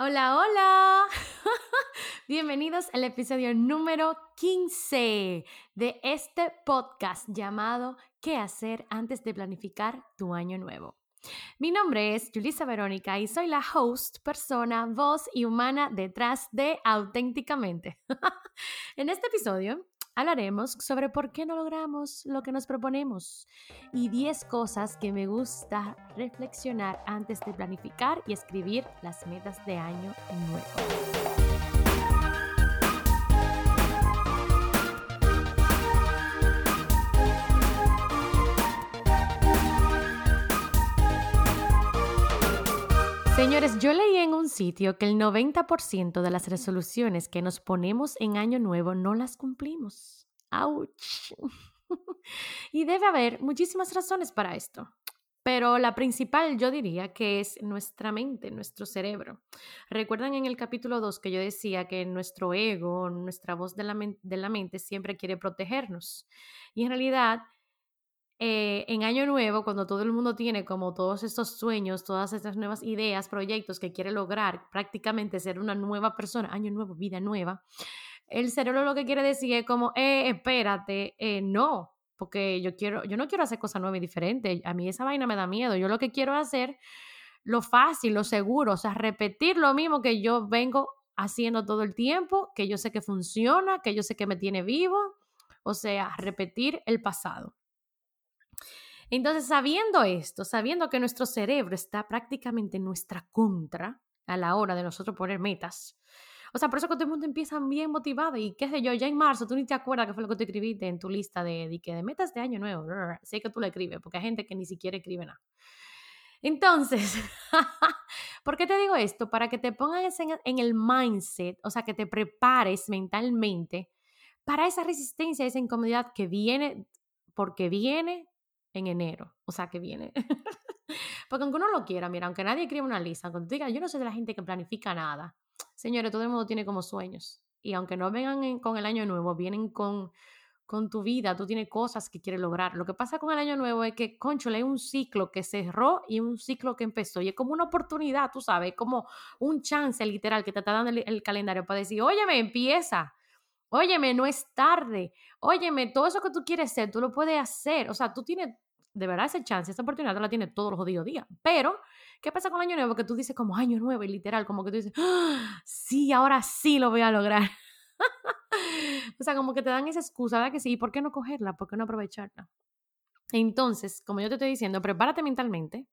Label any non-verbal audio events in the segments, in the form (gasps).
Hola, hola. (laughs) Bienvenidos al episodio número 15 de este podcast llamado ¿Qué hacer antes de planificar tu año nuevo? Mi nombre es Julissa Verónica y soy la host, persona, voz y humana detrás de Auténticamente. (laughs) en este episodio hablaremos sobre por qué no logramos lo que nos proponemos y 10 cosas que me gusta reflexionar antes de planificar y escribir las metas de año nuevo. Señores, yo leí en un sitio que el 90% de las resoluciones que nos ponemos en Año Nuevo no las cumplimos. ¡Auch! (laughs) y debe haber muchísimas razones para esto. Pero la principal yo diría que es nuestra mente, nuestro cerebro. Recuerdan en el capítulo 2 que yo decía que nuestro ego, nuestra voz de la, de la mente siempre quiere protegernos. Y en realidad eh, en Año Nuevo, cuando todo el mundo tiene como todos estos sueños, todas estas nuevas ideas, proyectos que quiere lograr, prácticamente ser una nueva persona, Año Nuevo, vida nueva, el cerebro lo que quiere decir es como, eh, espérate, eh, no, porque yo quiero, yo no quiero hacer cosas nuevas y diferentes, a mí esa vaina me da miedo, yo lo que quiero hacer lo fácil, lo seguro, o sea, repetir lo mismo que yo vengo haciendo todo el tiempo, que yo sé que funciona, que yo sé que me tiene vivo, o sea, repetir el pasado. Entonces, sabiendo esto, sabiendo que nuestro cerebro está prácticamente en nuestra contra a la hora de nosotros poner metas, o sea, por eso que todo el mundo empieza bien motivado y qué sé yo, ya en marzo tú ni te acuerdas qué fue lo que tú escribiste en tu lista de, de, de metas de año nuevo. Sé que tú lo escribes porque hay gente que ni siquiera escribe nada. Entonces, (laughs) ¿por qué te digo esto? Para que te pongas en, en el mindset, o sea, que te prepares mentalmente para esa resistencia, esa incomodidad que viene, porque viene en enero, o sea, que viene. (laughs) Porque aunque uno lo quiera, mira, aunque nadie escriba una lista, aunque tú digas, yo no soy de la gente que planifica nada, señores, todo el mundo tiene como sueños. Y aunque no vengan con el año nuevo, vienen con, con tu vida, tú tienes cosas que quieres lograr. Lo que pasa con el año nuevo es que, concho, hay un ciclo que cerró y un ciclo que empezó. Y es como una oportunidad, tú sabes, como un chance literal que te está dando el, el calendario para decir, óyeme, empieza. Óyeme, no es tarde. Óyeme, todo eso que tú quieres ser, tú lo puedes hacer. O sea, tú tienes de verdad esa chance, esa oportunidad tú la tienes todos los jodidos días. Pero, ¿qué pasa con el año nuevo? Que tú dices como año nuevo y literal, como que tú dices, ¡Ah! sí, ahora sí lo voy a lograr. (laughs) o sea, como que te dan esa excusa, ¿verdad que sí? ¿Por qué no cogerla? ¿Por qué no aprovecharla? Entonces, como yo te estoy diciendo, prepárate mentalmente.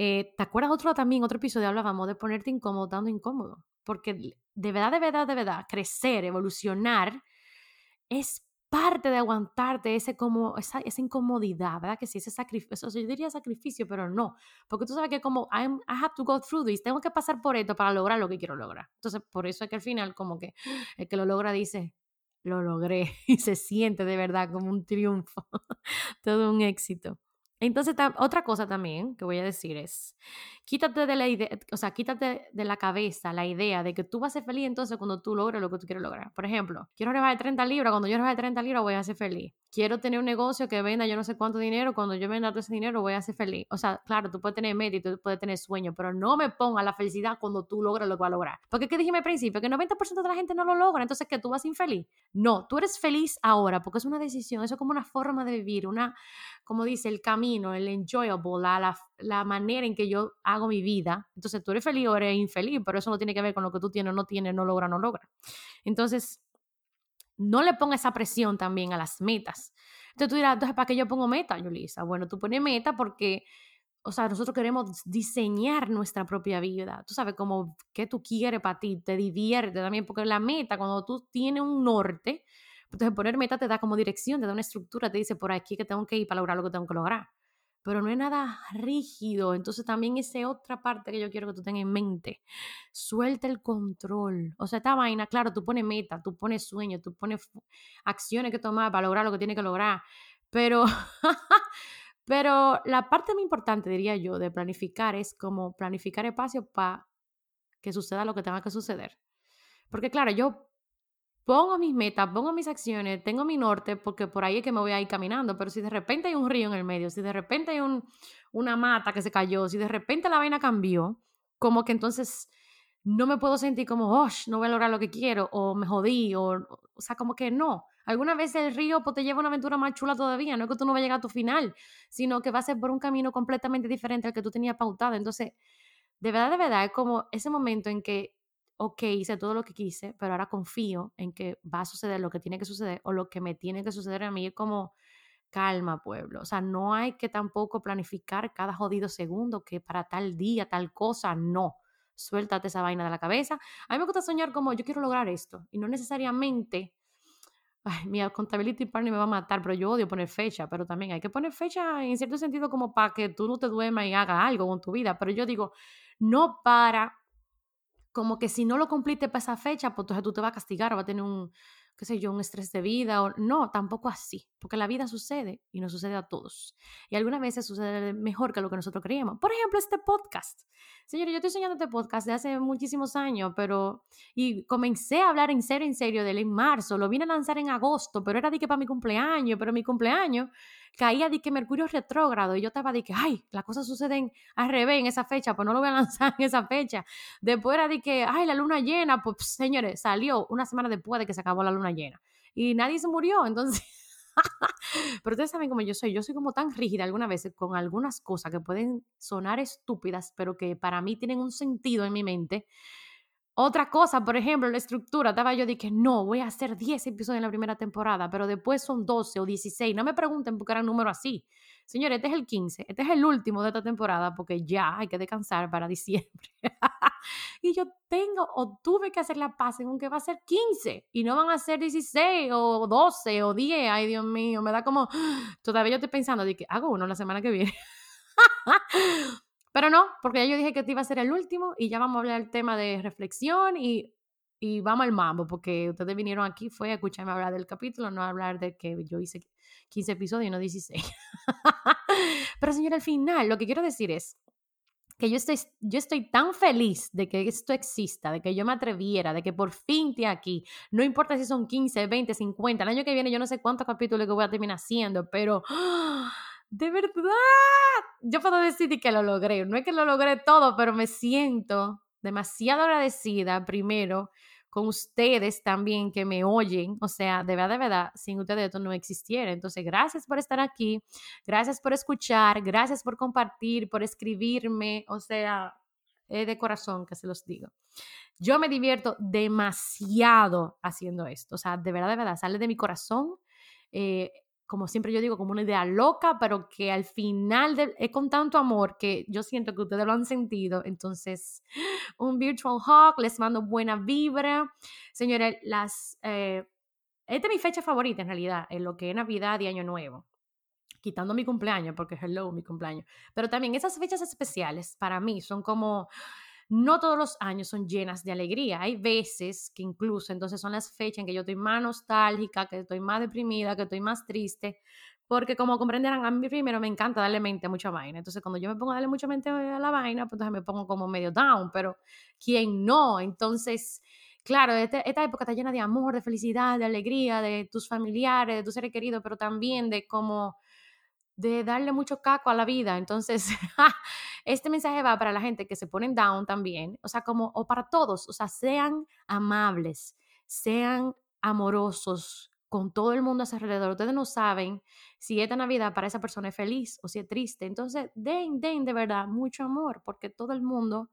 Eh, ¿Te acuerdas otro también, otro episodio hablábamos de ponerte incómodo, dando incómodo? Porque de verdad, de verdad, de verdad, crecer, evolucionar es parte de aguantarte ese como, esa, esa incomodidad, ¿verdad? Que sí, ese sacrificio, yo diría sacrificio, pero no, porque tú sabes que como I have to go through this, tengo que pasar por esto para lograr lo que quiero lograr. Entonces, por eso es que al final como que (gasps) el que lo logra dice, lo logré (laughs) y se siente de verdad como un triunfo, (laughs) todo un éxito. Entonces, otra cosa también que voy a decir es, quítate de la idea, o sea, quítate de la cabeza la idea de que tú vas a ser feliz entonces cuando tú logres lo que tú quieres lograr. Por ejemplo, quiero rebajar 30 libras, cuando yo rebaje 30 libras voy a ser feliz. Quiero tener un negocio que venda yo no sé cuánto dinero, cuando yo venda todo ese dinero voy a ser feliz. O sea, claro, tú puedes tener meta tú puedes tener sueño, pero no me ponga la felicidad cuando tú logras lo que vas a lograr. Porque ¿qué dije al principio? Que el 90% de la gente no lo logra, entonces que tú vas infeliz. No, tú eres feliz ahora porque es una decisión, eso es como una forma de vivir, una, como dice, el camino, el enjoyable, la, la, manera en que yo hago mi vida. Entonces tú eres feliz o eres infeliz, pero eso no tiene que ver con lo que tú tienes o no tienes, no logra, no logra. Entonces, no le ponga esa presión también a las metas. Entonces tú dirás, entonces, ¿para qué yo pongo meta, Yulisa? Bueno, tú pones meta porque, o sea, nosotros queremos diseñar nuestra propia vida. Tú sabes, como qué tú quieres para ti, te divierte también, porque la meta, cuando tú tienes un norte, entonces, poner meta te da como dirección, te da una estructura, te dice por aquí que tengo que ir para lograr lo que tengo que lograr. Pero no es nada rígido. Entonces, también esa otra parte que yo quiero que tú tengas en mente. Suelta el control. O sea, esta vaina, claro, tú pones meta, tú pones sueño, tú pones acciones que tomar para lograr lo que tienes que lograr. Pero, (laughs) pero la parte más importante, diría yo, de planificar es como planificar espacio para que suceda lo que tenga que suceder. Porque claro, yo pongo mis metas, pongo mis acciones, tengo mi norte, porque por ahí es que me voy a ir caminando, pero si de repente hay un río en el medio, si de repente hay un, una mata que se cayó, si de repente la vaina cambió, como que entonces no me puedo sentir como, oh, no voy a lograr lo que quiero, o me jodí, o, o sea, como que no. Alguna vez el río pues, te lleva una aventura más chula todavía, no es que tú no vas a llegar a tu final, sino que va a ser por un camino completamente diferente al que tú tenías pautado. Entonces, de verdad, de verdad, es como ese momento en que, ok, hice todo lo que quise, pero ahora confío en que va a suceder lo que tiene que suceder o lo que me tiene que suceder a mí. Es como, calma, pueblo. O sea, no hay que tampoco planificar cada jodido segundo que para tal día, tal cosa, no. Suéltate esa vaina de la cabeza. A mí me gusta soñar como yo quiero lograr esto y no necesariamente ay, mi accountability partner me va a matar, pero yo odio poner fecha, pero también hay que poner fecha en cierto sentido como para que tú no te duermas y hagas algo con tu vida, pero yo digo, no para, como que si no lo cumpliste para esa fecha, pues entonces tú te vas a castigar o vas a tener un, qué sé yo, un estrés de vida o no, tampoco así, porque la vida sucede y nos sucede a todos. Y algunas veces sucede mejor que lo que nosotros creíamos. Por ejemplo, este podcast. Señores, yo estoy enseñando este podcast de hace muchísimos años, pero y comencé a hablar en serio, en serio de él en marzo, lo vine a lanzar en agosto, pero era de que para mi cumpleaños, pero mi cumpleaños caía de que Mercurio retrógrado y yo estaba de que, ay, las cosas suceden al revés en esa fecha, pues no lo voy a (laughs) lanzar en esa fecha. Después era de que, ay, la luna llena, pues señores, salió una semana después de que se acabó la luna llena y nadie se murió, entonces... (laughs) Pero ustedes saben cómo yo soy, yo soy como tan rígida algunas veces con algunas cosas que pueden sonar estúpidas, pero que para mí tienen un sentido en mi mente otra cosa, por ejemplo, la estructura, estaba yo que no, voy a hacer 10 episodios en la primera temporada, pero después son 12 o 16. No me pregunten por qué era un número así. Señores, este es el 15, este es el último de esta temporada porque ya hay que descansar para diciembre. (laughs) y yo tengo o tuve que hacer la paz en que va a ser 15 y no van a ser 16 o 12 o 10. Ay, Dios mío, me da como, (gasps) todavía yo estoy pensando de que hago uno la semana que viene. (laughs) Pero no, porque ya yo dije que este iba a ser el último y ya vamos a hablar del tema de reflexión y, y vamos al mambo, porque ustedes vinieron aquí, fue a escucharme hablar del capítulo, no a hablar de que yo hice 15 episodios y no 16. (laughs) Pero señor, al final, lo que quiero decir es que yo estoy, yo estoy tan feliz de que esto exista, de que yo me atreviera, de que por fin esté aquí. No importa si son 15, 20, 50. El año que viene yo no sé cuántos capítulos que voy a terminar haciendo, pero... ¡ah! De verdad, yo puedo decir que lo logré. No es que lo logré todo, pero me siento demasiado agradecida primero con ustedes también que me oyen. O sea, de verdad, de verdad, sin ustedes esto no existiera. Entonces, gracias por estar aquí, gracias por escuchar, gracias por compartir, por escribirme. O sea, es de corazón que se los digo. Yo me divierto demasiado haciendo esto. O sea, de verdad, de verdad, sale de mi corazón. Eh, como siempre yo digo, como una idea loca, pero que al final es con tanto amor que yo siento que ustedes lo han sentido. Entonces, (gasps) un virtual hug, les mando buena vibra. Señores, las, eh, esta es mi fecha favorita en realidad, en lo que es Navidad y Año Nuevo. Quitando mi cumpleaños, porque hello, mi cumpleaños. Pero también esas fechas especiales para mí son como no todos los años son llenas de alegría. Hay veces que incluso entonces son las fechas en que yo estoy más nostálgica, que estoy más deprimida, que estoy más triste, porque como comprenderán, a mí primero me encanta darle mente a mucha vaina. Entonces cuando yo me pongo a darle mucha mente a la vaina, pues entonces me pongo como medio down, pero ¿quién no? Entonces... Claro, esta, esta, época está llena de amor, de felicidad, de alegría, de tus familiares, de tus seres queridos, pero también de como de darle mucho caco a la vida. Entonces, (laughs) este mensaje va para la gente que se ponen down también, o sea, como, o para todos, o sea, sean amables, sean amorosos con todo el mundo a su alrededor. Ustedes no saben si esta Navidad para esa persona es feliz o si es triste. Entonces, den, den de verdad mucho amor, porque todo el mundo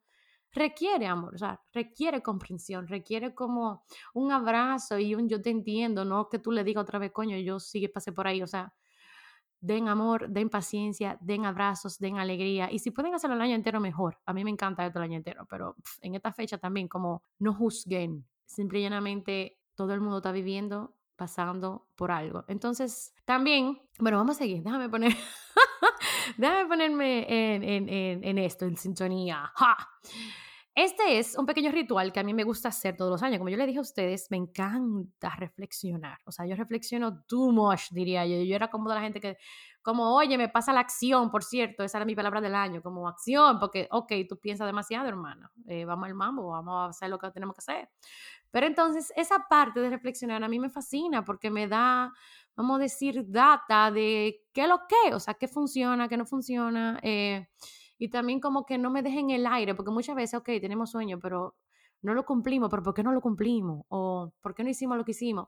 requiere amor, o sea, requiere comprensión, requiere como un abrazo y un yo te entiendo, no que tú le digas otra vez, coño, yo sí pasé por ahí, o sea, den amor, den paciencia, den abrazos, den alegría. Y si pueden hacerlo el año entero, mejor. A mí me encanta esto el año entero, pero en esta fecha también como no juzguen. Simplemente todo el mundo está viviendo, pasando por algo. Entonces, también, bueno, vamos a seguir. Déjame poner, (laughs) déjame ponerme en, en, en, en esto, en sintonía. ¡Ja! Este es un pequeño ritual que a mí me gusta hacer todos los años. Como yo le dije a ustedes, me encanta reflexionar. O sea, yo reflexiono too much, diría yo. Yo era como de la gente que, como, oye, me pasa la acción, por cierto, esa era mi palabra del año, como acción, porque, ok, tú piensas demasiado, hermano. Eh, vamos al mambo, vamos a hacer lo que tenemos que hacer. Pero entonces, esa parte de reflexionar a mí me fascina porque me da, vamos a decir, data de qué lo que, o sea, qué funciona, qué no funciona. Eh, y también como que no me dejen el aire, porque muchas veces, ok, tenemos sueño, pero no lo cumplimos, pero ¿por qué no lo cumplimos? O ¿por qué no hicimos lo que hicimos?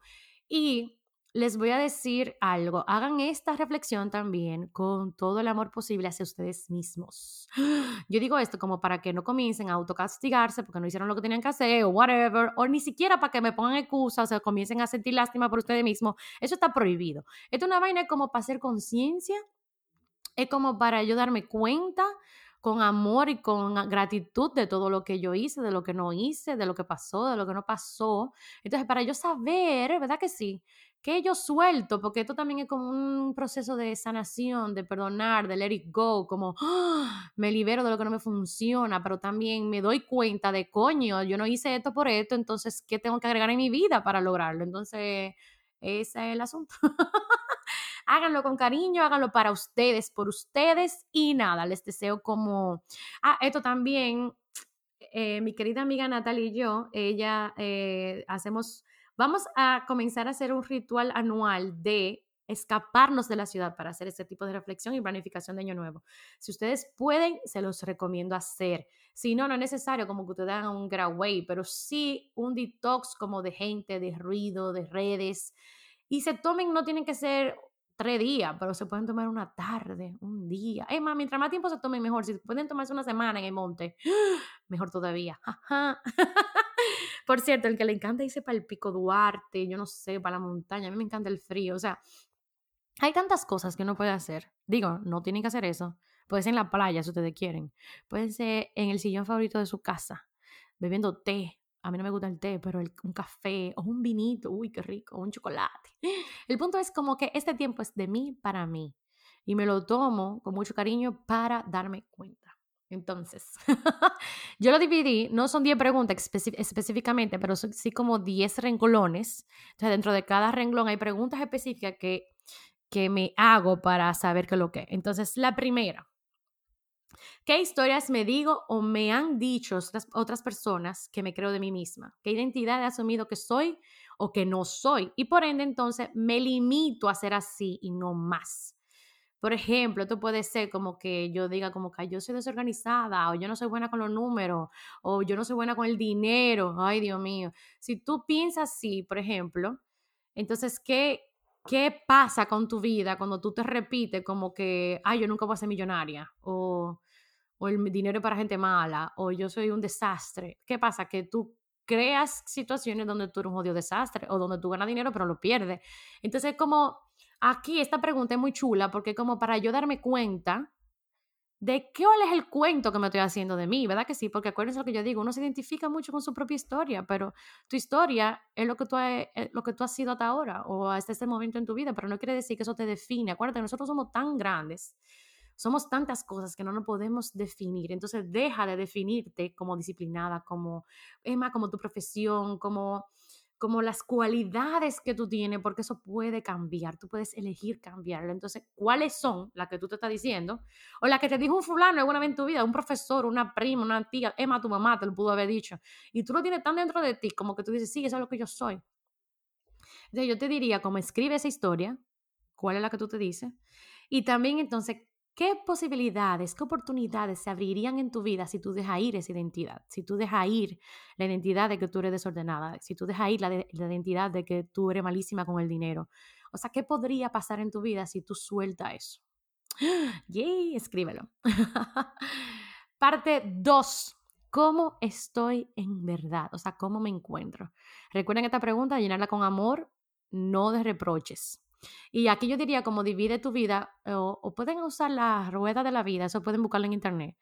Y les voy a decir algo, hagan esta reflexión también con todo el amor posible hacia ustedes mismos. Yo digo esto como para que no comiencen a autocastigarse porque no hicieron lo que tenían que hacer o whatever, o ni siquiera para que me pongan excusas o sea, comiencen a sentir lástima por ustedes mismos. Eso está prohibido. Esto es una vaina como para hacer conciencia, es como para yo darme cuenta con amor y con gratitud de todo lo que yo hice, de lo que no hice, de lo que pasó, de lo que no pasó. Entonces, para yo saber, ¿verdad que sí? Que yo suelto, porque esto también es como un proceso de sanación, de perdonar, de let it go, como ¡ah! me libero de lo que no me funciona, pero también me doy cuenta de, coño, yo no hice esto por esto, entonces, ¿qué tengo que agregar en mi vida para lograrlo? Entonces, ese es el asunto. (laughs) háganlo con cariño, háganlo para ustedes, por ustedes y nada, les deseo como, ah, esto también, eh, mi querida amiga Natalie y yo, ella eh, hacemos, vamos a comenzar a hacer un ritual anual de escaparnos de la ciudad para hacer este tipo de reflexión y planificación de año nuevo. Si ustedes pueden, se los recomiendo hacer. Si no, no es necesario como que ustedes hagan un getaway, pero sí un detox como de gente, de ruido, de redes. Y se tomen, no tienen que ser tres días, pero se pueden tomar una tarde, un día. Es más, mientras más tiempo se tomen, mejor. Si pueden tomarse una semana en el monte, (gasps) mejor todavía. (laughs) (laughs) Por cierto, el que le encanta irse para el Pico Duarte, yo no sé, para la montaña, a mí me encanta el frío. O sea, hay tantas cosas que uno puede hacer. Digo, no tienen que hacer eso. Puede ser en la playa si ustedes quieren. Puede ser en el sillón favorito de su casa, bebiendo té, a mí no me gusta el té, pero un café o un vinito, uy, qué rico, un chocolate. (gasps) El punto es como que este tiempo es de mí para mí y me lo tomo con mucho cariño para darme cuenta. Entonces, (laughs) yo lo dividí, no son 10 preguntas específicamente, pero son sí como 10 renglones. Entonces, dentro de cada renglón hay preguntas específicas que, que me hago para saber qué es lo que. Entonces, la primera, ¿Qué historias me digo o me han dicho otras, personas que me creo de mí misma? ¿Qué identidad he asumido que soy o que no soy? Y por ende, entonces, me limito a ser así y no más. Por ejemplo, esto puede ser como que yo diga como que yo soy desorganizada o yo no soy buena con los números o yo no soy buena con el dinero. Ay, Dios mío. Si tú piensas así, por ejemplo, entonces, ¿qué, ¿qué pasa con tu vida cuando tú te repites como que, ay, yo nunca voy a ser millonaria? O o el dinero para gente mala, o yo soy un desastre. ¿Qué pasa? Que tú creas situaciones donde tú eres un odio desastre, o donde tú ganas dinero pero lo pierdes. Entonces, como aquí esta pregunta es muy chula, porque como para yo darme cuenta de qué es el cuento que me estoy haciendo de mí, ¿verdad que sí? Porque acuérdense lo que yo digo, uno se identifica mucho con su propia historia, pero tu historia es lo que tú has, lo que tú has sido hasta ahora o hasta este momento en tu vida, pero no quiere decir que eso te define. Acuérdate, nosotros somos tan grandes somos tantas cosas que no nos podemos definir. Entonces deja de definirte como disciplinada, como Emma, como tu profesión, como como las cualidades que tú tienes, porque eso puede cambiar, tú puedes elegir cambiarlo. Entonces, ¿cuáles son las que tú te estás diciendo? O las que te dijo un fulano alguna vez en tu vida, un profesor, una prima, una tía, Emma, tu mamá te lo pudo haber dicho. Y tú lo tienes tan dentro de ti como que tú dices, sí, eso es lo que yo soy. Entonces, yo te diría, como escribe esa historia, cuál es la que tú te dices. Y también entonces, ¿Qué posibilidades, qué oportunidades se abrirían en tu vida si tú dejas ir esa identidad? Si tú dejas ir la identidad de que tú eres desordenada, si tú dejas ir la, identidad de que tú eres malísima con el dinero. O sea, ¿qué podría pasar en tu vida si tú sueltas eso? (gasps) ¡Yay! Escríbelo. (laughs) Parte 2. ¿Cómo estoy en verdad? O sea, ¿cómo me encuentro? Recuerden esta pregunta, llenarla con amor, no de reproches. Y aquí yo diría como divide tu vida, o, pueden usar la rueda de la vida, eso pueden buscarlo en internet,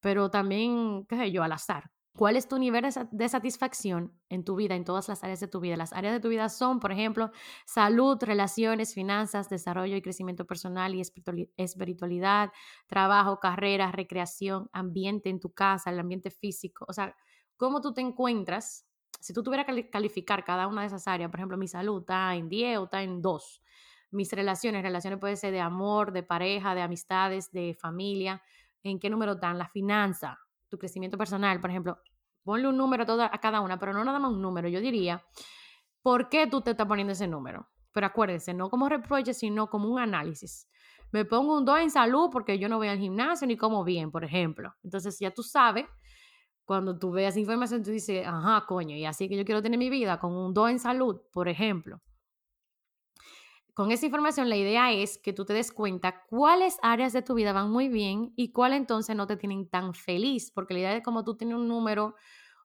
pero también, qué sé yo, al azar. ¿Cuál es tu nivel de satisfacción en tu vida, en todas las áreas de tu vida? Las áreas de tu vida son, por ejemplo, salud, relaciones, finanzas, desarrollo y crecimiento personal y espiritualidad, trabajo, carrera, recreación, ambiente en tu casa, el ambiente físico. O sea, cómo tú te encuentras. Si tú tuvieras que calificar cada una de esas áreas, por ejemplo, mi salud está en 10 o está en 2 mis relaciones, relaciones puede ser de amor, de pareja, de amistades, de familia, en qué número están, la finanza, tu crecimiento personal, por ejemplo, ponle un número a, cada una, pero no nada más un número, yo diría, ¿por qué tú te estás poniendo ese número? Pero acuérdense, no como reproche, sino como un análisis. Me pongo un 2 en salud porque yo no voy al gimnasio ni como bien, por ejemplo. Entonces ya tú sabes cuando tú veas información, tú dices, ajá, coño, y así que yo quiero tener mi vida con un 2 en salud, por ejemplo. Con esa información, la idea es que tú te des cuenta cuáles áreas de tu vida van muy bien y cuáles entonces no te tienen tan feliz, porque la idea es como tú tienes un número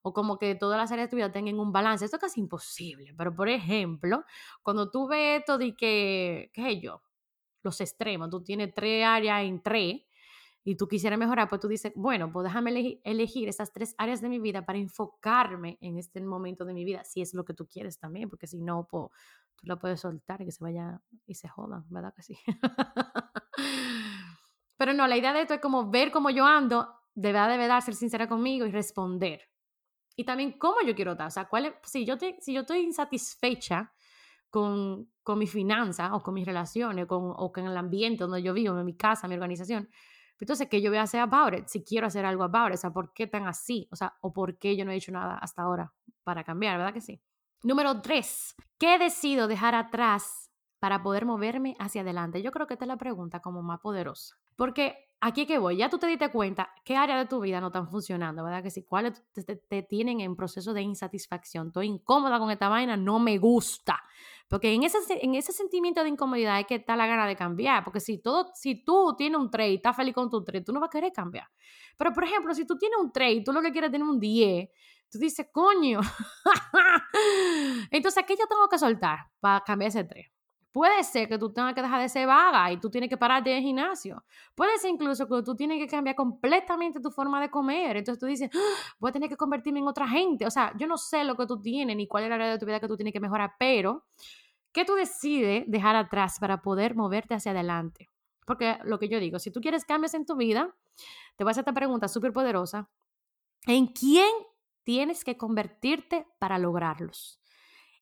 o como que todas las áreas de tu vida tengan un balance. Esto es casi imposible, pero por ejemplo, cuando tú ves esto de que, qué sé yo, los extremos, tú tienes tres áreas en tres y tú quisieras mejorar, pues tú dices, bueno, pues déjame elegir, estas tres áreas de mi vida para enfocarme en este momento de mi vida, si es lo que tú quieres también, porque si no, pues tú la puedes soltar y que se vaya y se joda, ¿verdad que sí? (laughs) Pero no, la idea de esto es como ver cómo yo ando, de verdad, de verdad, ser sincera conmigo y responder. Y también cómo yo quiero estar. O sea, cuál si, yo te, si yo estoy insatisfecha con, con mi finanza o con mis relaciones con, o con el ambiente donde yo vivo, en mi casa, mi organización, entonces, ¿qué yo voy a hacer about it? Si quiero hacer algo about it, o sea, ¿por qué tan así? O sea, o por qué yo no he hecho nada hasta ahora para cambiar, ¿verdad que sí? Número tres, ¿qué decido dejar atrás para poder moverme hacia adelante? Yo creo que esta es la pregunta como más poderosa. Porque aquí que voy, ya tú te diste cuenta qué área de tu vida no están funcionando, ¿verdad? Que si cuáles te, tienen en proceso de insatisfacción, estoy incómoda con esta vaina, no me gusta. Porque en ese, en ese sentimiento de incomodidad hay que estar la gana de cambiar, porque si, todo, si tú tienes un trade y estás feliz con tu trade, tú no vas a querer cambiar. Pero, por ejemplo, si tú tienes un trade y tú lo que quieres es tener un 10, tú dices, coño, (laughs) entonces, ¿qué yo tengo que soltar para cambiar ese 3? Puede ser que tú tengas que dejar de ser vaga y tú tienes que pararte de gimnasio. Puede ser incluso que tú tienes que cambiar completamente tu forma de comer. Entonces tú dices, ¡Ah! voy a tener que convertirme en otra gente. O sea, yo no sé lo que tú tienes ni cuál es la área de tu vida que tú tienes que mejorar, pero ¿qué tú decides dejar atrás para poder moverte hacia adelante? Porque lo que yo digo, si tú quieres cambios en tu vida, te voy a hacer esta pregunta súper poderosa. ¿En quién tienes que convertirte para lograrlos?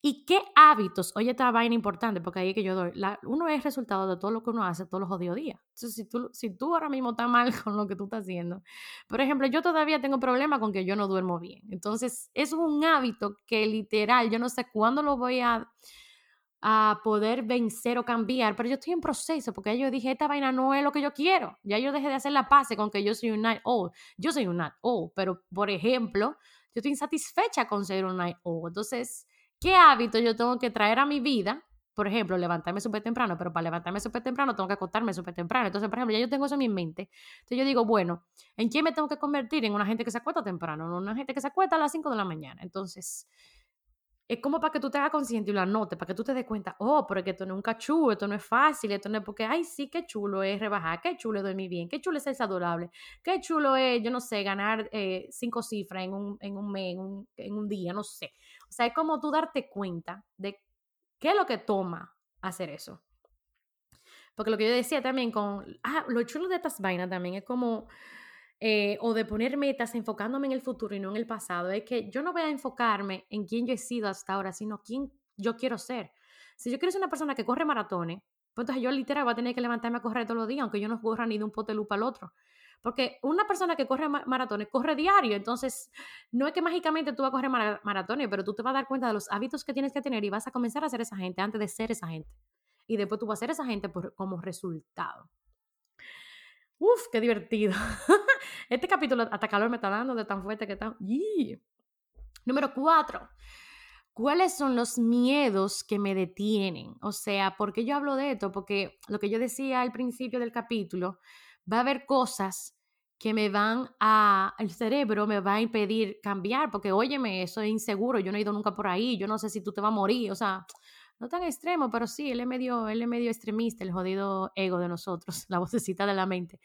¿Y qué hábitos? Oye, esta vaina importante, porque ahí es que yo doy. uno es resultado de todo lo que uno hace todos los jodidos días. Entonces, si tú, si tú ahora mismo estás mal (laughs) con lo que tú estás haciendo, por ejemplo, yo todavía tengo problemas con que yo no duermo bien. Entonces, es un hábito que literal, yo no sé cuándo lo voy a, a poder vencer o cambiar, pero yo estoy en proceso, porque yo dije, esta vaina no es lo que yo quiero. Ya yo dejé de hacer la paz con que yo soy un night owl. Yo soy un night owl, pero, por ejemplo, yo estoy insatisfecha con ser un night owl. Entonces, ¿Qué hábito yo tengo que traer a mi vida? Por ejemplo, levantarme súper temprano, pero para levantarme súper temprano tengo que acostarme súper temprano. Entonces, por ejemplo, ya yo tengo eso en mi mente. Entonces yo digo, bueno, ¿en quién me tengo que convertir? En una gente que se acuesta temprano, en una gente que se acuesta a las 5 de la mañana. Entonces, es como para que tú te hagas consciente y lo anotes, para que tú te des cuenta, oh, pero que esto no es un cachú, esto no es fácil, esto no es porque, ay, sí, qué chulo es rebajar, qué chulo es dormir bien, qué chulo es ser saludable, qué chulo es, yo no sé, ganar eh, cinco cifras en un, en un mes, en un, en un día, no sé. O sea, es como tú darte cuenta de qué es lo que toma hacer eso. Porque lo que yo decía también con, ah, lo chulo de estas vainas también es como, eh, o de poner metas enfocándome en el futuro y no en el pasado, es que yo no voy a enfocarme en quién yo he sido hasta ahora, sino quién yo quiero ser. Si yo quiero ser una persona que corre maratones, pues entonces yo literal voy a tener que levantarme a correr todos los días, aunque yo no corra ni de un pote luz al otro. Porque una persona que corre maratones corre diario, entonces no es que mágicamente tú vas a correr maratones, pero tú te vas a dar cuenta de los hábitos que tienes que tener y vas a comenzar a ser esa gente antes de ser esa gente. Y después tú vas a ser esa gente por, como resultado. Uf, qué divertido. (laughs) Este capítulo hasta calor me está dando de tan fuerte que está. Número cuatro. ¿Cuáles son los miedos que me detienen? O sea, ¿por qué yo hablo de esto? Porque lo que yo decía al principio del capítulo, va a haber cosas que me van a, el cerebro me va a impedir cambiar, porque óyeme, eso es inseguro, yo no he ido nunca por ahí, yo no sé si tú te vas a morir, o sea, no tan extremo, pero sí, él es medio, él es medio extremista, el jodido ego de nosotros, (laughs) la vocecita de la mente.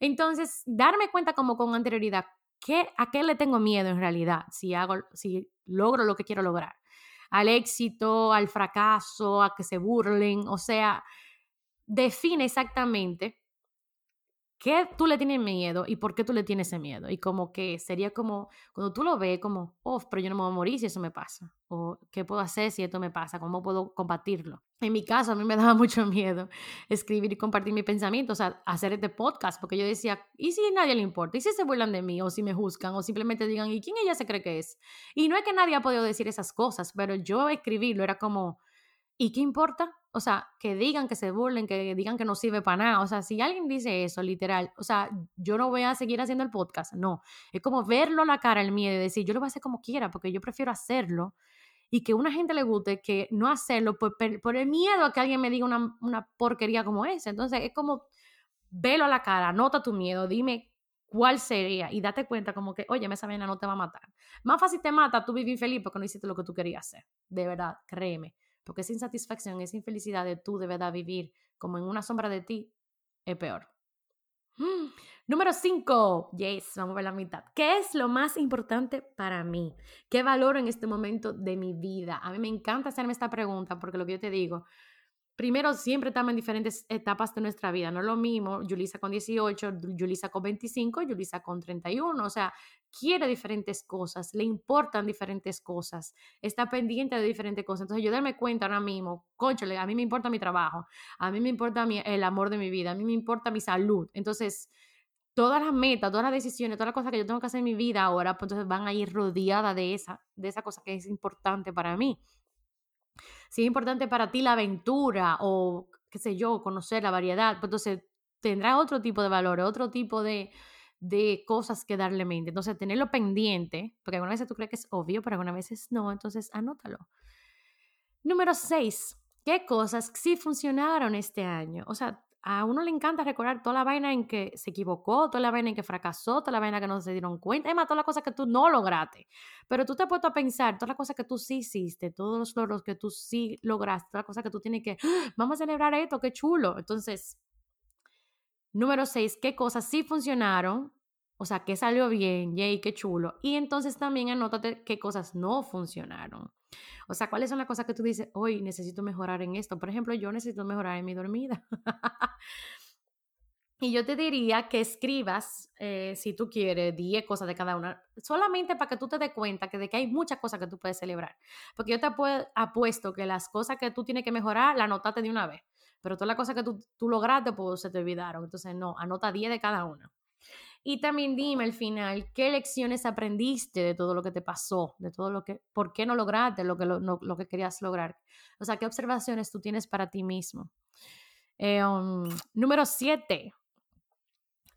Entonces, darme cuenta como con anterioridad, ¿qué, ¿a qué le tengo miedo en realidad si, hago, si logro lo que quiero lograr? Al éxito, al fracaso, a que se burlen, o sea, define exactamente ¿Qué tú le tienes miedo y por qué tú le tienes ese miedo? Y como que sería como, cuando tú lo ves, como, oh, pero yo no me voy a morir si eso me pasa. O, ¿qué puedo hacer si esto me pasa? ¿Cómo puedo combatirlo? En mi caso, a mí me (laughs) daba mucho miedo escribir y compartir mi pensamiento, o sea, hacer este podcast, porque yo decía, ¿y si a nadie le importa? ¿Y si se burlan de mí? O si me juzgan, o simplemente digan, ¿y quién ella se cree que es? Y no es que nadie ha podido decir esas cosas, pero yo escribirlo era como, ¿Y qué importa? O sea, que digan, que se burlen, que digan que no sirve para nada. O sea, si alguien dice eso, literal, o sea, yo no voy a seguir haciendo el podcast. No, es como verlo a la cara, el miedo y decir, yo lo voy a hacer como quiera, porque yo prefiero hacerlo y que una gente le guste que no hacerlo por, por el miedo a que alguien me diga una, una porquería como esa. Entonces, es como velo a la cara, nota tu miedo, dime cuál sería y date cuenta como que, oye, esa vena no te va a matar. Más fácil te mata tú vivir feliz porque no hiciste lo que tú querías hacer. De verdad, créeme. Porque esa insatisfacción, esa infelicidad de tú de verdad vivir como en una sombra de ti, es peor. Número 5. Yes, vamos a ver la mitad. ¿Qué es lo más importante para mí? ¿Qué valoro en este momento de mi vida? A mí me encanta hacerme esta pregunta porque lo que yo te digo, primero siempre estamos en diferentes etapas de nuestra vida. No es lo mismo Julisa con 18, Julisa con 25, Julisa con 31. O sea, quiere diferentes cosas, le importan diferentes cosas, está pendiente de diferentes cosas. Entonces yo darme cuenta ahora mismo, a mí me importa mi trabajo, a mí me importa el amor de mi vida, a mí me importa mi salud. Entonces, todas las metas, todas las decisiones, todas las cosas que yo tengo que hacer en mi vida ahora, pues entonces van a ir rodeadas de esa, de esa cosa que es importante para mí si es importante para ti la aventura o, qué sé yo, conocer la variedad, pues entonces tendrá otro tipo de valor, otro tipo de, de cosas que darle mente. Entonces, tenerlo pendiente, porque algunas veces tú crees que es obvio, pero algunas veces no, entonces anótalo. Número seis, ¿qué cosas sí funcionaron este año? O sea, a uno le encanta recordar toda la vaina en que se equivocó, toda la vaina en que fracasó, toda la vaina que no se dieron cuenta, además, todas las cosas que tú no lograste. Pero tú te has puesto a pensar todas las cosas que tú sí hiciste, todos los logros que tú sí lograste, todas las cosas que tú tienes que, (gasps) vamos a celebrar esto, qué chulo. Entonces, número seis, ¿qué cosas sí funcionaron? O sea, qué salió bien, yay, qué chulo. Y entonces también anótate qué cosas no funcionaron. O sea, ¿cuáles son las cosas que tú dices, hoy necesito mejorar en esto? Por ejemplo, yo necesito mejorar en mi dormida. (laughs) y yo te diría que escribas, eh, si tú quieres, 10 cosas de cada una, solamente para que tú te des cuenta que de que hay muchas cosas que tú puedes celebrar. Porque yo te apuesto que las cosas que tú tienes que mejorar, las anotaste de una vez. Pero todas las cosas que tú, tú lograste, pues se te olvidaron. Entonces, no, anota 10 de cada una. Y también dime al final, ¿qué lecciones aprendiste de todo lo que te pasó? De todo lo que, ¿por qué no lograste lo que, lo, que querías lograr? O sea, ¿qué observaciones tú tienes para ti mismo? Eh, um, número siete,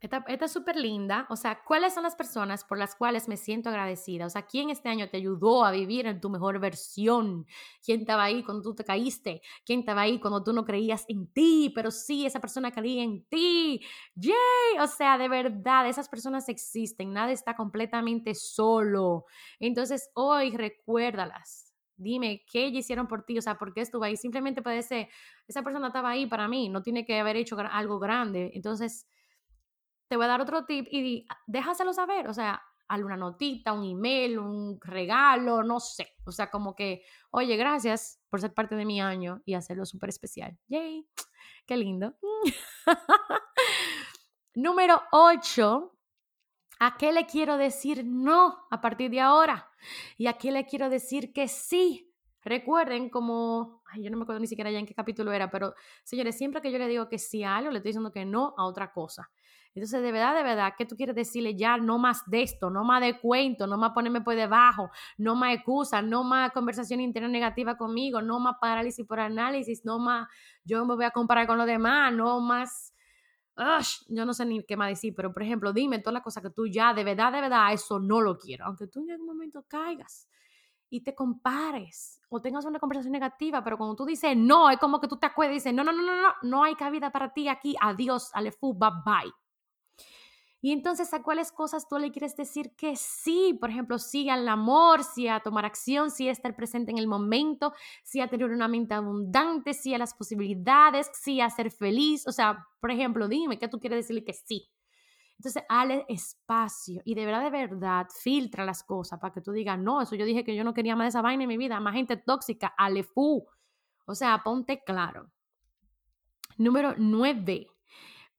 esta, es súper linda. O sea, ¿cuáles son las personas por las cuales me siento agradecida? O sea, ¿quién este año te ayudó a vivir en tu mejor versión? ¿Quién estaba ahí cuando tú te caíste? ¿Quién estaba ahí cuando tú no creías en ti? Pero sí, esa persona creía en ti. ¡Yay! O sea, de verdad, esas personas existen. Nada está completamente solo. Entonces, hoy recuérdalas. Dime qué hicieron por ti, o sea, por qué estuvo ahí. Simplemente puede ser, esa persona estaba ahí para mí, no tiene que haber hecho algo grande. Entonces, te voy a dar otro tip y déjaselo saber, o sea, alguna notita, un email, un regalo, no sé. O sea, como que, oye, gracias por ser parte de mi año y hacerlo súper especial. Yay, (tsk) qué lindo. (laughs) Número 8. ¿A qué le quiero decir no a partir de ahora? ¿Y a qué le quiero decir que sí? Recuerden como, ay, yo no me acuerdo ni siquiera ya en qué capítulo era, pero señores, siempre que yo le digo que sí a algo, le estoy diciendo que no a otra cosa. Entonces, de verdad, de verdad, ¿qué tú quieres decirle ya? No más de esto, no más de cuento, no más ponerme por debajo, no más excusas, no más conversación interna negativa conmigo, no más parálisis por análisis, no más yo me voy a comparar con los demás, no más... yo no sé ni qué más decir, pero por ejemplo, dime todas las cosas que tú ya, de verdad, de verdad, eso no lo quiero. Aunque tú en algún momento caigas y te compares o tengas una conversación negativa, pero cuando tú dices no, es como que tú te acuerdas y dices, no, no, no, no, no, no hay cabida para ti aquí, adiós, alefu, bye bye. Y entonces, ¿a cuáles cosas tú le quieres decir que sí? Por ejemplo, sí al amor, sí a tomar acción, sí a estar presente en el momento, sí a tener una mente abundante, sí a las posibilidades, sí a ser feliz. O sea, por ejemplo, dime, ¿qué tú quieres decirle que sí? Entonces, dale espacio y de verdad, de verdad, filtra las cosas para que tú digas, no, eso yo dije que yo no quería más de esa vaina en mi vida, más gente tóxica, fu. O sea, ponte claro. Número nueve.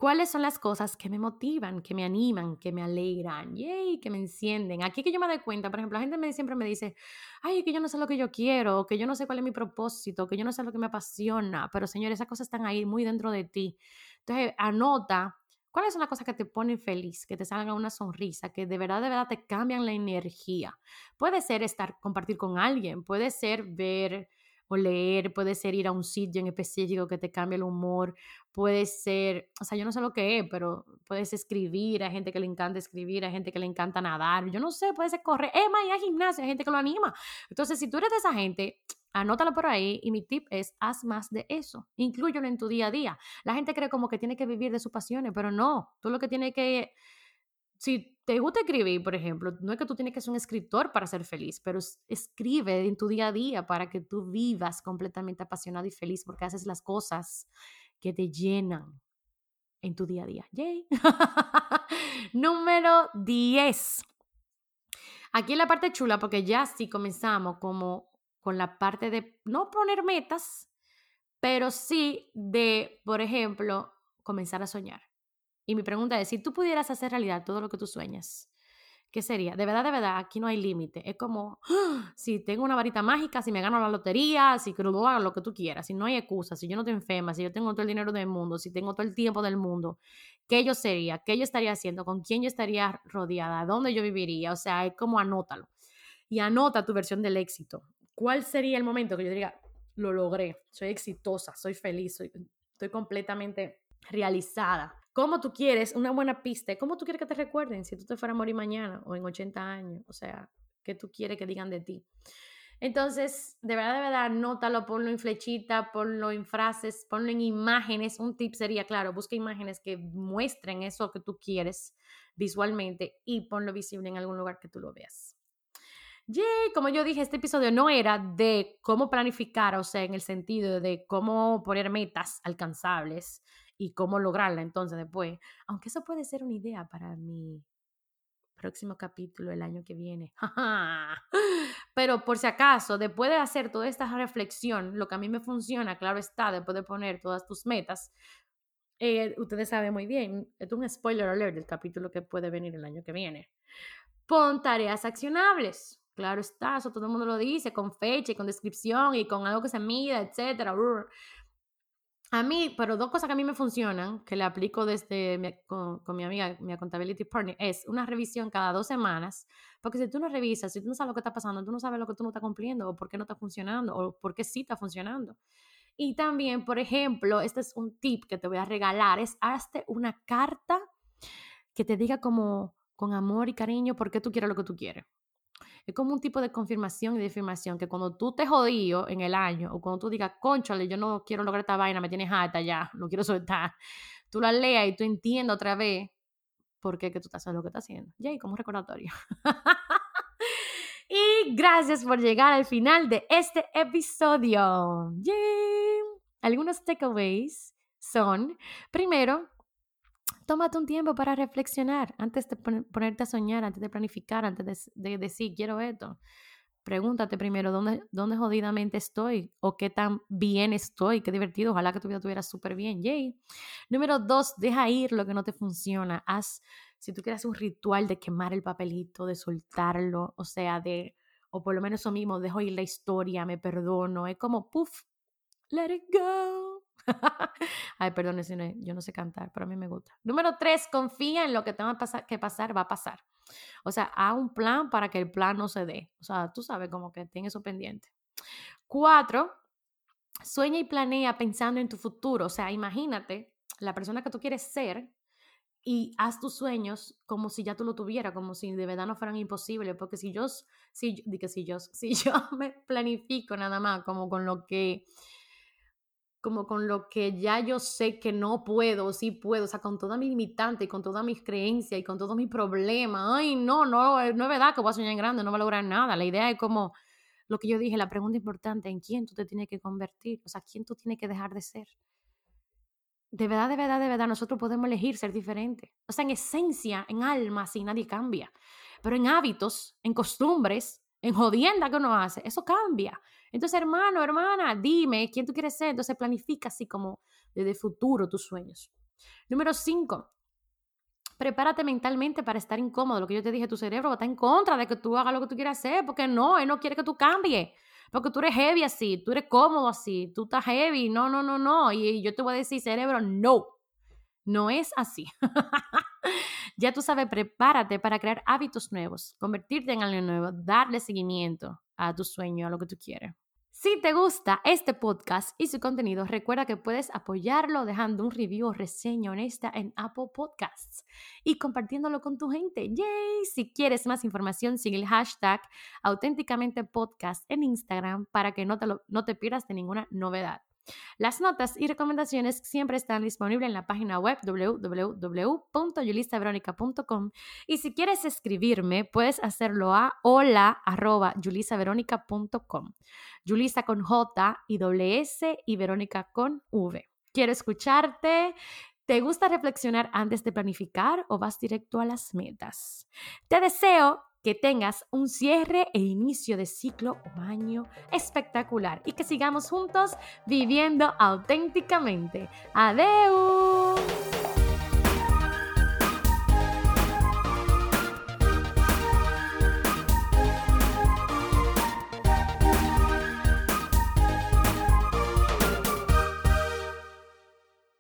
¿Cuáles son las cosas que me motivan, que me animan, que me alegran, yay, que me encienden? Aquí que yo me doy cuenta, por ejemplo, la gente me, siempre me dice, ay, que yo no sé lo que yo quiero, que yo no sé cuál es mi propósito, que yo no sé lo que me apasiona, pero señor, esas cosas están ahí muy dentro de ti. Entonces, anota cuáles son las cosas que te ponen feliz, que te salga una sonrisa, que de verdad, de verdad te cambian la energía. Puede ser estar, compartir con alguien, puede ser ver o leer, puede ser ir a un sitio en específico que te cambie el humor, puede ser, o sea, yo no sé lo que es, pero puedes escribir, hay gente que le encanta escribir, hay gente que le encanta nadar, yo no sé, puede ser correr, es más, hay gimnasia, hay gente que lo anima. Entonces, si tú eres de esa gente, anótalo por ahí y mi tip es haz más de eso, incluyelo en tu día a día. La gente cree como que tiene que vivir de sus pasiones, pero no, tú lo que tienes que si te gusta escribir, por ejemplo, no es que tú tienes que ser un escritor para ser feliz, pero escribe en tu día a día para que tú vivas completamente apasionado y feliz porque haces las cosas que te llenan en tu día a día. Yay. (laughs) Número 10. Aquí la parte chula, porque ya sí comenzamos como con la parte de no poner metas, pero sí de, por ejemplo, comenzar a soñar. Y mi pregunta es, si tú pudieras hacer realidad todo lo que tú sueñas, ¿qué sería? De verdad, de verdad, aquí no hay límite. Es como, ¡ah! si tengo una varita mágica, si me gano la lotería, si lo que tú quieras, si no hay excusa, si yo no te enferma, si yo tengo todo el dinero del mundo, si tengo todo el tiempo del mundo, ¿qué yo sería? ¿Qué yo estaría haciendo? ¿Con quién yo estaría rodeada? ¿Dónde yo viviría? O sea, es como anótalo. Y anota tu versión del éxito. ¿Cuál sería el momento que yo diga, lo logré, soy exitosa, soy feliz, soy, estoy completamente realizada? ¿Cómo tú quieres una buena pista? ¿Cómo tú quieres que te recuerden si tú te fueras a morir mañana o en 80 años? O sea, ¿qué tú quieres que digan de ti? Entonces, de verdad, de verdad, nótalo, ponlo en flechita, ponlo en frases, ponlo en imágenes. Un tip sería, claro, busca imágenes que muestren eso que tú quieres visualmente y ponlo visible en algún lugar que tú lo veas. Yay, como yo dije, este episodio no era de cómo planificar, o sea, en el sentido de cómo poner metas alcanzables, y cómo lograrla entonces después. Aunque eso puede ser una idea para mi próximo capítulo el año que viene. (laughs) Pero por si acaso, después de hacer toda esta reflexión, lo que a mí me funciona, claro está, después de poner todas tus metas, eh, ustedes saben muy bien, es un spoiler alert del capítulo que puede venir el año que viene. Pon tareas accionables. Claro está, eso todo el mundo lo dice, con fecha y con descripción y con algo que se mida, etcétera. A mí, pero dos cosas que a mí me funcionan, que le aplico desde con, mi amiga, mi accountability partner, es una revisión cada dos semanas, porque si tú no revisas, si tú no sabes lo que está pasando, tú no sabes lo que tú no estás cumpliendo, o por qué no está funcionando, o por qué sí está funcionando. Y también, por ejemplo, este es un tip que te voy a regalar, es hazte una carta que te diga como con amor y cariño por qué tú quieres lo que tú quieres. Es como un tipo de confirmación y de afirmación que cuando tú te jodío en el año o cuando tú digas, conchale, yo no quiero lograr esta vaina, me tienes harta ya, no quiero (laughs) soltar, tú la leas y tú entiendas otra vez por qué que tú estás haciendo lo que estás haciendo. Y como recordatorio. (laughs) y gracias por llegar al final de este episodio. Yay. Algunos takeaways son, primero, tómate un tiempo para reflexionar antes de ponerte a soñar, antes de planificar, antes de, decir, quiero esto. Pregúntate primero dónde, dónde jodidamente estoy o qué tan bien estoy, qué divertido, ojalá que tu vida estuviera súper bien, yay. Número dos, deja ir lo que no te funciona. Haz, si tú quieres un ritual de quemar el papelito, de soltarlo, o sea, de, o por lo menos eso mismo, dejo ir la historia, me perdono, es como, puff, let it go. (laughs) Ay, perdón, yo no sé cantar, pero a mí me gusta. Número tres, confía en lo que tenga que pasar, va a pasar. O sea, haz un plan para que el plan no se dé. O sea, tú sabes como que tienes eso pendiente. Cuatro, sueña y planea pensando en tu futuro. O sea, imagínate la persona que tú quieres ser y haz tus sueños como si ya tú lo tuvieras, como si de verdad no fueran imposibles, porque si yo, si, que si yo, (laughs) si yo me planifico nada más como con lo que como con lo que ya yo sé que no puedo, sí puedo, o sea, con toda mi limitante, con todas mis creencias y con todos mis problemas. Ay, no, no, eh, no es verdad que voy a soñar en grande, no voy a lograr nada. La idea es como lo que yo dije, la pregunta importante, ¿en quién tú te tienes que convertir? O sea, ¿quién tú tienes que dejar de ser? De verdad, de verdad, de verdad, nosotros podemos elegir ser diferentes. O sea, en esencia, en alma, sí, nadie cambia. Pero en hábitos, en costumbres, en jodienda que uno hace, eso cambia. Entonces, hermano, hermana, dime quién tú quieres ser. Entonces, planifica así como desde futuro tus sueños. Número cinco, prepárate mentalmente para estar incómodo. Lo que yo te dije, tu cerebro está en contra de que tú hagas lo que tú quieras hacer, porque no, él no quiere que tú cambies. Porque tú eres heavy así, tú eres cómodo así, tú estás heavy, no, no, no, no. Y yo te voy a decir, cerebro, no, no es así. (laughs) ya tú sabes, prepárate para crear hábitos nuevos, convertirte en algo nuevo, darle seguimiento a tu sueño, a lo que tú quieres. Si te gusta este podcast y su contenido, recuerda que puedes apoyarlo dejando un review o reseña honesta en Apple Podcasts y compartiéndolo con tu gente. ¡Yay! Si quieres más información, sigue el hashtag auténticamente podcast en Instagram para que no te, no te pierdas de ninguna novedad. Las notas y recomendaciones siempre están disponibles en la página web www.yulisaveronica.com y si quieres escribirme, puedes hacerlo a hola.yulisaveronica.com. Yulisa con J y S y Verónica con V. Quiero escucharte. ¿Te gusta reflexionar antes de planificar o vas directo a las metas? Te deseo que tengas un cierre e inicio de ciclo o año espectacular y que sigamos juntos viviendo auténticamente. ¡Adeu!